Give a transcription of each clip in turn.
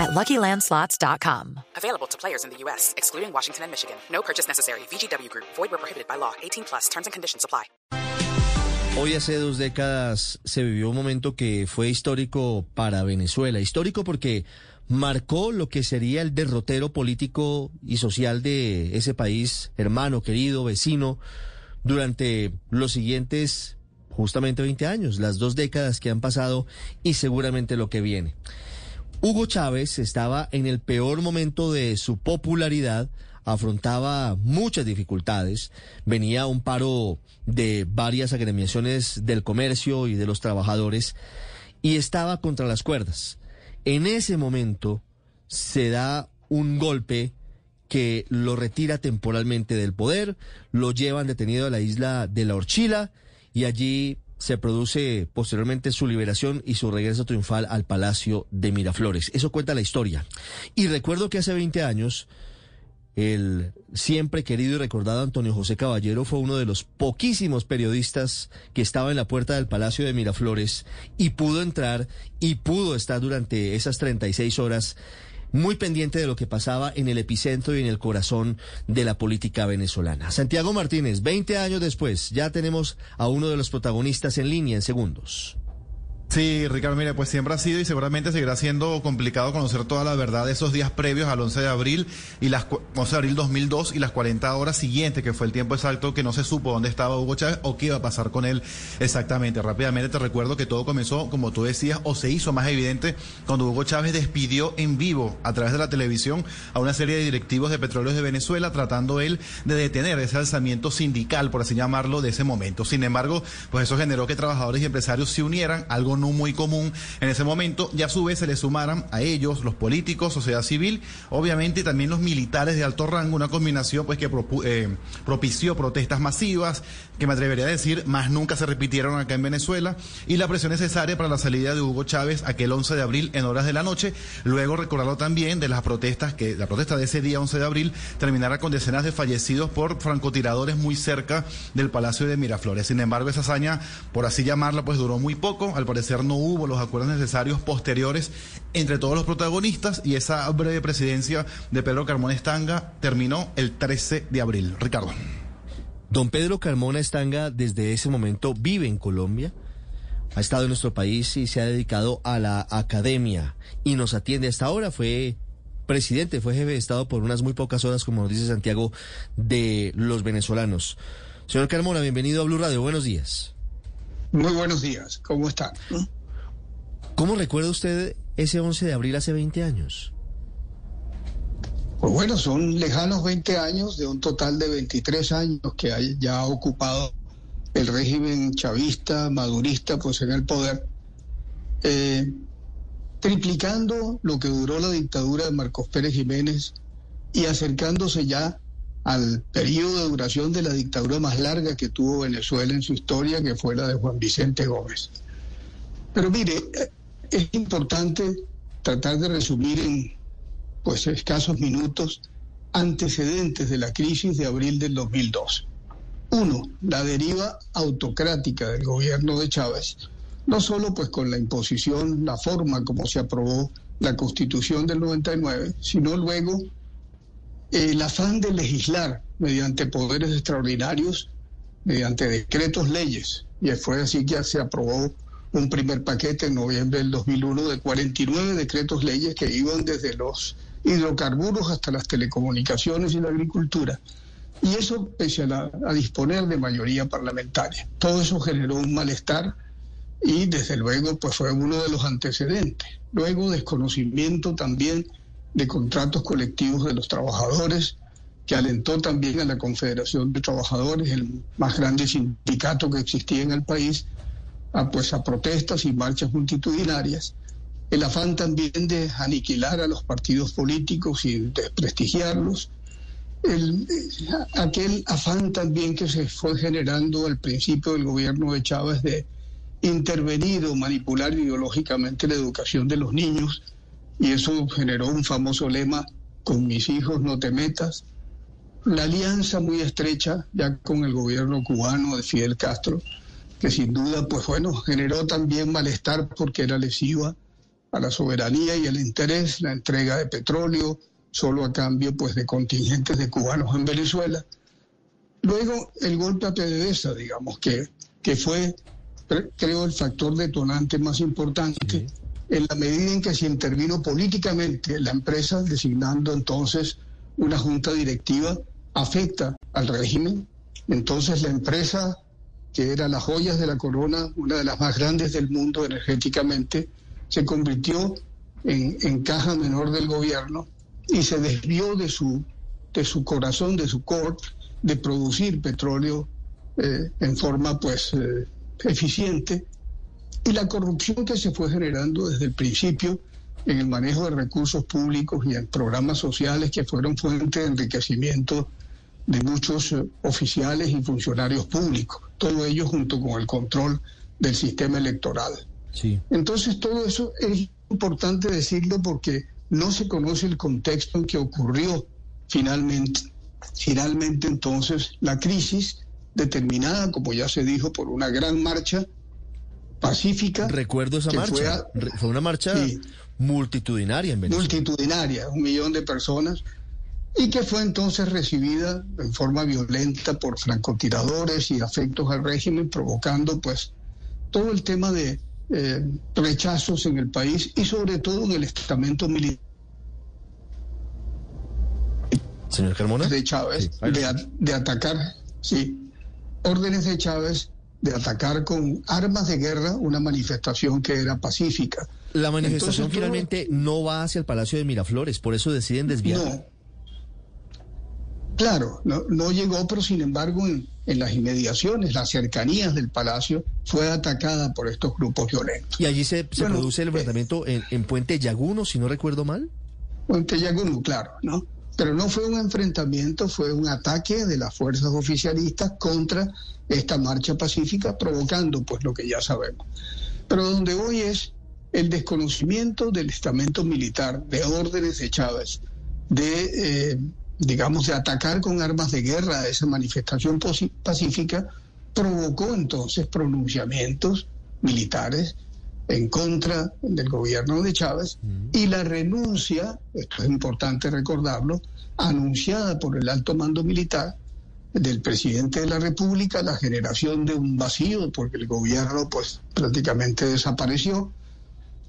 at LuckyLandSlots.com. Available to players in the U.S., excluding Washington and Michigan. No purchase necessary. VGW Group. Void where prohibited by law. 18 plus. Terms and conditions apply. Hoy hace dos décadas se vivió un momento que fue histórico para Venezuela. Histórico porque marcó lo que sería el derrotero político y social de ese país, hermano, querido, vecino, durante los siguientes justamente 20 años, las dos décadas que han pasado y seguramente lo que viene. Hugo Chávez estaba en el peor momento de su popularidad, afrontaba muchas dificultades, venía un paro de varias agremiaciones del comercio y de los trabajadores y estaba contra las cuerdas. En ese momento se da un golpe que lo retira temporalmente del poder, lo llevan detenido a la isla de la Orchila y allí se produce posteriormente su liberación y su regreso triunfal al Palacio de Miraflores. Eso cuenta la historia. Y recuerdo que hace 20 años el siempre querido y recordado Antonio José Caballero fue uno de los poquísimos periodistas que estaba en la puerta del Palacio de Miraflores y pudo entrar y pudo estar durante esas 36 horas muy pendiente de lo que pasaba en el epicentro y en el corazón de la política venezolana. Santiago Martínez, 20 años después, ya tenemos a uno de los protagonistas en línea en segundos. Sí, Ricardo, mire, pues siempre ha sido y seguramente seguirá siendo complicado conocer toda la verdad de esos días previos al 11 de abril y las 11 de abril 2002 y las 40 horas siguientes, que fue el tiempo exacto que no se supo dónde estaba Hugo Chávez o qué iba a pasar con él exactamente. Rápidamente te recuerdo que todo comenzó, como tú decías, o se hizo más evidente cuando Hugo Chávez despidió en vivo a través de la televisión a una serie de directivos de petróleos de Venezuela, tratando él de detener ese alzamiento sindical, por así llamarlo, de ese momento. Sin embargo, pues eso generó que trabajadores y empresarios se unieran, algo no muy común en ese momento, y a su vez se le sumaran a ellos los políticos, sociedad civil, obviamente también los militares de alto rango, una combinación pues que eh, propició protestas masivas, que me atrevería a decir, más nunca se repitieron acá en Venezuela, y la presión necesaria para la salida de Hugo Chávez aquel 11 de abril en horas de la noche, luego recordarlo también de las protestas, que la protesta de ese día 11 de abril terminara con decenas de fallecidos por francotiradores muy cerca del Palacio de Miraflores. Sin embargo, esa hazaña, por así llamarla, pues duró muy poco, al parecer no hubo los acuerdos necesarios posteriores entre todos los protagonistas y esa breve presidencia de Pedro Carmona Estanga terminó el 13 de abril. Ricardo. Don Pedro Carmona Estanga desde ese momento vive en Colombia, ha estado en nuestro país y se ha dedicado a la academia y nos atiende hasta ahora. Fue presidente, fue jefe de Estado por unas muy pocas horas, como nos dice Santiago, de los venezolanos. Señor Carmona, bienvenido a Blue Radio. Buenos días. Muy buenos días. ¿Cómo están? ¿Cómo recuerda usted ese 11 de abril hace 20 años? Pues bueno, son lejanos 20 años de un total de 23 años que ya ha ocupado el régimen chavista, madurista, pues en el poder, eh, triplicando lo que duró la dictadura de Marcos Pérez Jiménez y acercándose ya al periodo de duración de la dictadura más larga que tuvo Venezuela en su historia, que fue la de Juan Vicente Gómez. Pero mire, es importante tratar de resumir en pues escasos minutos antecedentes de la crisis de abril del 2002. Uno, la deriva autocrática del gobierno de Chávez, no solo pues con la imposición, la forma como se aprobó la Constitución del 99, sino luego el afán de legislar mediante poderes extraordinarios, mediante decretos leyes. Y fue así que se aprobó un primer paquete en noviembre del 2001 de 49 decretos leyes que iban desde los hidrocarburos hasta las telecomunicaciones y la agricultura. Y eso pese a, a disponer de mayoría parlamentaria. Todo eso generó un malestar y desde luego pues fue uno de los antecedentes. Luego desconocimiento también de contratos colectivos de los trabajadores, que alentó también a la Confederación de Trabajadores, el más grande sindicato que existía en el país, a, pues, a protestas y marchas multitudinarias, el afán también de aniquilar a los partidos políticos y desprestigiarlos, el, aquel afán también que se fue generando al principio del gobierno de Chávez de intervenir o manipular ideológicamente la educación de los niños y eso generó un famoso lema, con mis hijos no te metas. La alianza muy estrecha ya con el gobierno cubano de Fidel Castro, que sin duda, pues bueno, generó también malestar porque era lesiva a la soberanía y el interés, la entrega de petróleo, solo a cambio pues de contingentes de cubanos en Venezuela. Luego el golpe a PDVSA, digamos, que, que fue, creo, el factor detonante más importante en la medida en que se intervino políticamente la empresa, designando entonces una junta directiva, afecta al régimen. Entonces la empresa, que era las joyas de la corona, una de las más grandes del mundo energéticamente, se convirtió en, caja menor del gobierno y se desvió de su, de su corazón, de su core, de producir petróleo eh, en forma pues eh, eficiente y la corrupción que se fue generando desde el principio en el manejo de recursos públicos y en programas sociales que fueron fuente de enriquecimiento de muchos eh, oficiales y funcionarios públicos, todo ello junto con el control del sistema electoral. Sí. Entonces todo eso es importante decirlo porque no se conoce el contexto en que ocurrió finalmente. Finalmente entonces la crisis determinada, como ya se dijo, por una gran marcha pacífica. Recuerdo esa marcha. Fue, una marcha multitudinaria en Venezuela. Multitudinaria, un millón de personas, y que fue entonces recibida en forma violenta por francotiradores y afectos al régimen, provocando pues todo el tema de eh, rechazos en el país y sobre todo en el estamento militar. Señor Carmona. De Chávez, de, de atacar, sí, órdenes de Chávez de atacar con armas de guerra una manifestación que era pacífica. La manifestación finalmente no va hacia el Palacio de Miraflores, por eso deciden desviar. No. Claro, no, no llegó, pero sin embargo en, las inmediaciones, las cercanías del palacio, fue atacada por estos grupos violentos. ¿Y allí se, produce el eh, enfrentamiento en, en Puente Yaguno, si no recuerdo mal? Puente Yaguno, claro, ¿no? Pero no fue un enfrentamiento, fue un ataque de las fuerzas oficialistas contra esta marcha pacífica, provocando pues lo que ya sabemos. Pero donde hoy es el desconocimiento del estamento militar, de órdenes de Chávez, de, eh, digamos, de atacar con armas de guerra a esa manifestación pacífica, provocó entonces pronunciamientos militares en contra del gobierno de Chávez y la renuncia, esto es importante recordarlo, anunciada por el alto mando militar del presidente de la República, la generación de un vacío, porque el gobierno pues prácticamente desapareció,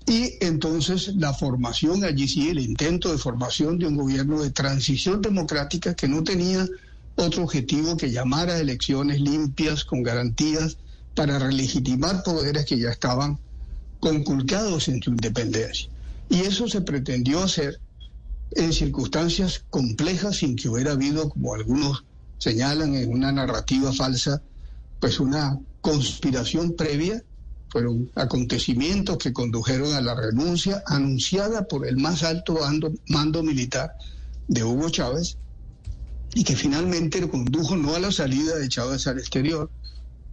y entonces la formación, allí sí, el intento de formación de un gobierno de transición democrática que no tenía otro objetivo que llamar a elecciones limpias, con garantías, para relegitimar poderes que ya estaban conculcados en su independencia. Y eso se pretendió hacer en circunstancias complejas sin que hubiera habido, como algunos señalan en una narrativa falsa, pues una conspiración previa, fueron acontecimientos que condujeron a la renuncia anunciada por el más alto mando, militar de Hugo Chávez y que finalmente condujo no a la salida de Chávez al exterior,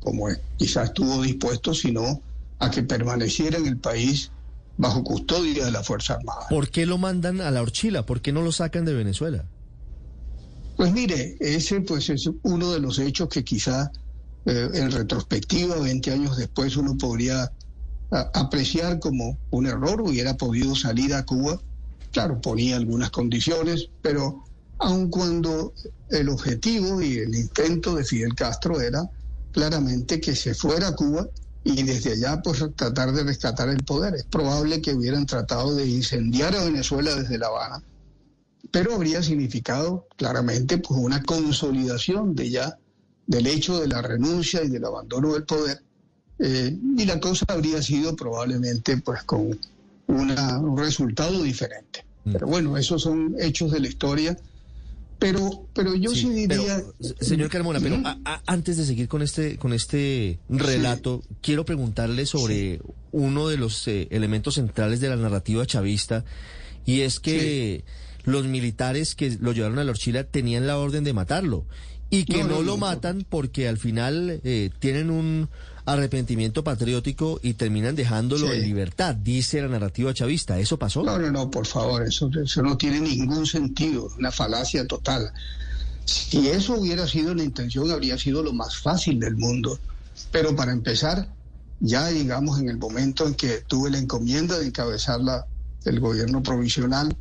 como quizás estuvo dispuesto, sino a que permaneciera en el país bajo custodia de la Fuerza Armada. ¿Por qué lo mandan a la horchila? ¿Por qué no lo sacan de Venezuela? Pues mire, ese pues es uno de los hechos que quizá eh, en retrospectiva, 20 años después, uno podría apreciar como un error, hubiera podido salir a Cuba. Claro, ponía algunas condiciones, pero aun cuando el objetivo y el intento de Fidel Castro era claramente que se fuera a Cuba y desde allá pues tratar de rescatar el poder. Es probable que hubieran tratado de incendiar a Venezuela desde La Habana pero habría significado claramente pues una consolidación de ya del hecho de la renuncia y del abandono del poder eh, y la cosa habría sido probablemente pues con un resultado diferente. Mm. Pero bueno, esos son hechos de la historia. Pero, pero yo sí, diría. señor Carmona, pero antes de seguir con este, con este relato, quiero preguntarle sobre uno de los eh, elementos centrales de la narrativa chavista, y es que los militares que lo llevaron a la Orchila tenían la orden de matarlo y que no, lo matan porque al final eh, tienen un arrepentimiento patriótico y terminan dejándolo en libertad, dice la narrativa chavista. ¿Eso pasó? No, no, no, por favor, eso, eso no tiene ningún sentido, una falacia total. Si eso hubiera sido la intención, habría sido lo más fácil del mundo. Pero para empezar, ya digamos en el momento en que tuve la encomienda de encabezar la, el gobierno provisional,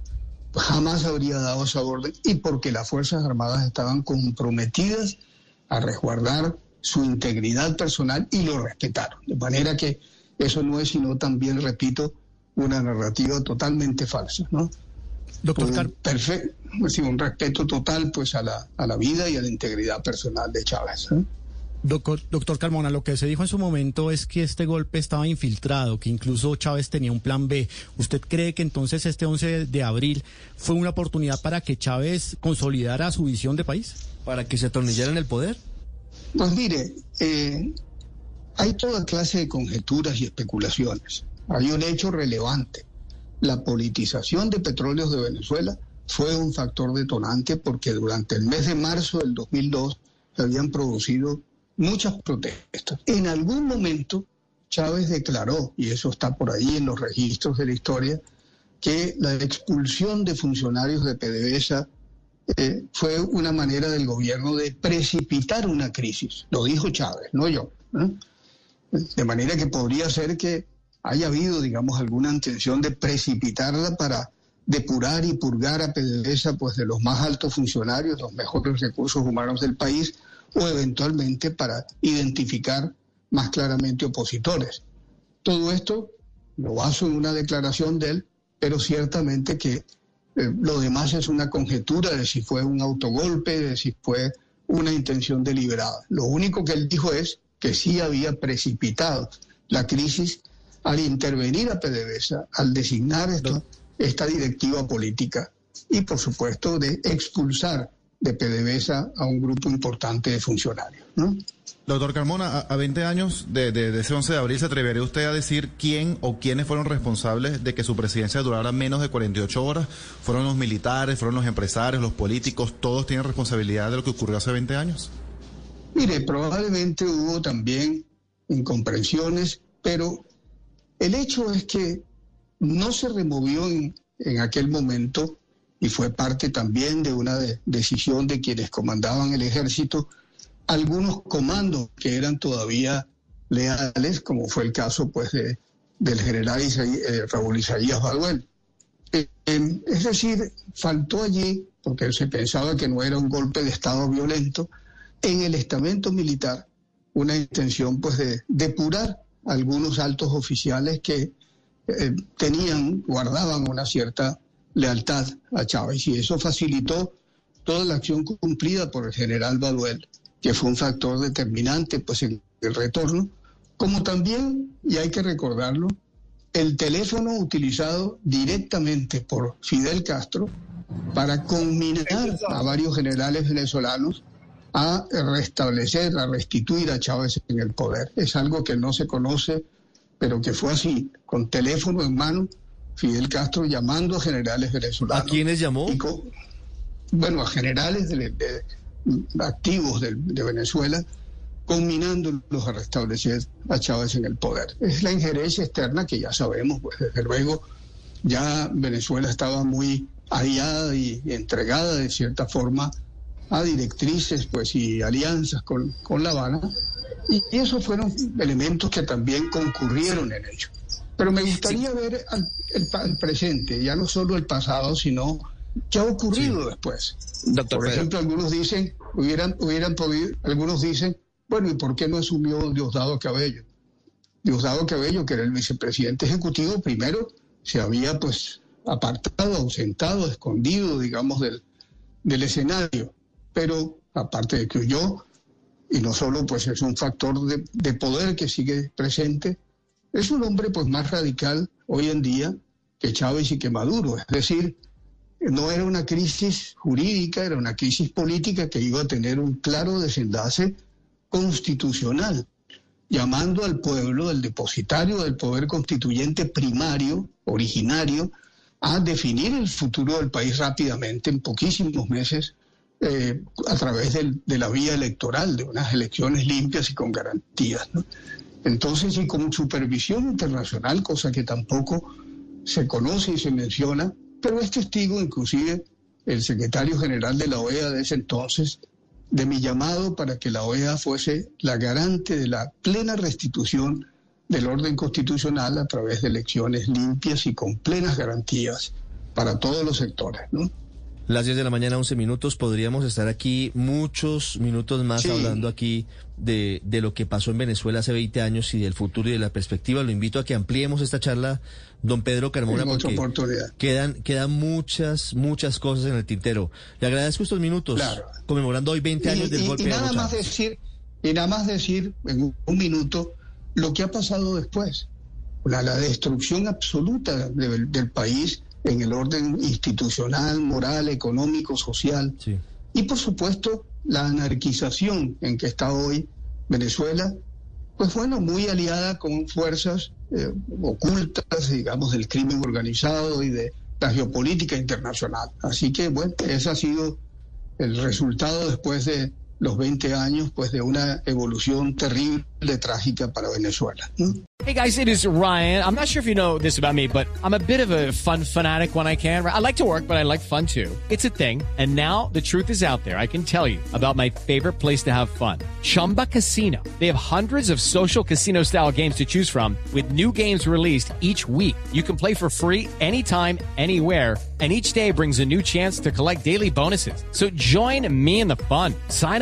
jamás habría dado esa orden y porque las Fuerzas Armadas estaban comprometidas a resguardar su integridad personal y lo respetaron. De manera que eso no es sino también, repito, una narrativa totalmente falsa, ¿no? Doctor Car Perfecto, un respeto total pues a la, a la vida y a la integridad personal de Chávez. ¿eh? Doctor, doctor Carmona, lo que se dijo en su momento es que este golpe estaba infiltrado, que incluso Chávez tenía un plan B. ¿Usted cree que entonces este 11 de abril fue una oportunidad para que Chávez consolidara su visión de país? ¿Para que se atornillara en el poder? Pues mire, eh, hay toda clase de conjeturas y especulaciones. Hay un hecho relevante. La politización de petróleos de Venezuela fue un factor detonante porque durante el mes de marzo del 2002 se habían producido muchas protestas. En algún momento Chávez declaró, y eso está por ahí en los registros de la historia, que la expulsión de funcionarios de PDVSA eh, fue una manera del gobierno de precipitar una crisis. Lo dijo Chávez, no yo. De manera que podría ser que haya habido, digamos, alguna intención de precipitarla para depurar y purgar a PDVSA pues, de los más altos funcionarios, los mejores recursos humanos del país, o eventualmente para identificar más claramente opositores. Todo esto lo baso en una declaración de él, pero ciertamente que eh, lo demás es una conjetura de si fue un autogolpe, de si fue una intención deliberada. Lo único que él dijo es que sí había precipitado la crisis al intervenir a PDVSA, al designar esta directiva política y, por supuesto, de expulsar de PDVSA a un grupo importante de funcionarios. ¿no? Doctor Carmona, a, 20 años de, ese 11 de abril, ¿se atrevería usted a decir quién o quiénes fueron responsables de que su presidencia durara menos de 48 horas? ¿Fueron los militares, fueron los empresarios, los políticos? ¿Todos tienen responsabilidad de lo que ocurrió hace 20 años? Mire, probablemente hubo también incomprensiones, pero el hecho es que no se removió en, en aquel momento y fue parte también de una decisión de quienes comandaban el ejército, algunos comandos que eran todavía leales, como fue el caso pues de, del general eh, Raúl Isaías Baduel. Eh, em, es decir, faltó allí, porque se pensaba que no era un golpe de Estado violento, en el estamento militar una intención pues de depurar algunos altos oficiales que eh, tenían, guardaban una cierta lealtad a Chávez. Y eso facilitó toda la acción cumplida por el general Baduel, que fue un factor determinante pues en el retorno, como también, y hay que recordarlo, el teléfono utilizado directamente por Fidel Castro para conminar a varios generales venezolanos a restablecer, a restituir a Chávez en el poder. Es algo que no se conoce, pero que fue así, con teléfono en mano Fidel Castro llamando a generales venezolanos. ¿A quiénes llamó? bueno, a generales activos de, Venezuela, combinándolos a restablecer a Chávez en el poder. Es la injerencia externa que ya sabemos, pues desde luego ya Venezuela estaba muy aliada y, entregada de cierta forma a directrices pues y alianzas con, con La Habana y esos fueron elementos que también concurrieron en ello. Pero me gustaría ver el, presente, ya no solo el pasado, sino qué ha ocurrido después. por ejemplo, algunos dicen, hubieran, hubieran podido, algunos dicen, bueno, ¿y por qué no asumió Diosdado Cabello? Diosdado Cabello, que era el vicepresidente ejecutivo, primero se había pues apartado, ausentado, escondido, digamos, del, del escenario. Pero aparte de que huyó, y no solo pues es un factor de, de poder que sigue presente, es un hombre pues más radical hoy en día que Chávez y que Maduro. Es decir, no era una crisis jurídica, era una crisis política que iba a tener un claro desenlace constitucional, llamando al pueblo, el depositario del poder constituyente primario, originario, a definir el futuro del país rápidamente, en poquísimos meses, eh, a través de la vía electoral, de unas elecciones limpias y con garantías. Entonces, y con supervisión internacional, cosa que tampoco se conoce y se menciona, pero es testigo inclusive el secretario general de la OEA de ese entonces, de mi llamado para que la OEA fuese la garante de la plena restitución del orden constitucional a través de elecciones limpias y con plenas garantías para todos los sectores. ¿no? Las 10 de la mañana, 11 minutos, podríamos estar aquí muchos minutos más hablando aquí de, de, lo que pasó en Venezuela hace 20 años y del futuro y de la perspectiva. Lo invito a que ampliemos esta charla, don Pedro Carmona, porque quedan, quedan muchas, muchas cosas en el tintero. Le agradezco estos minutos, conmemorando hoy 20 años del golpe y nada de más decir Y nada más decir en un, minuto lo que ha pasado después. La, la destrucción absoluta del país en el orden institucional, moral, económico, social. Y por supuesto, la anarquización en que está hoy Venezuela, pues bueno, muy aliada con fuerzas eh, ocultas, digamos, del crimen organizado y de la geopolítica internacional. Así que, bueno, ese ha sido el resultado después de los 20 años pues de una evolución terrible, trágica para Venezuela. Hey guys, it is Ryan. I'm not sure if you know this about me, but I'm a bit of a fun fanatic when I can. I like to work, but I like fun too. It's a thing. And now the truth is out there. I can tell you about my favorite place to have fun. Chumba Casino. They have hundreds of social casino style games to choose from with new games released each week. You can play for free anytime, anywhere and each day brings a new chance to collect daily bonuses. So join me in the fun. Sign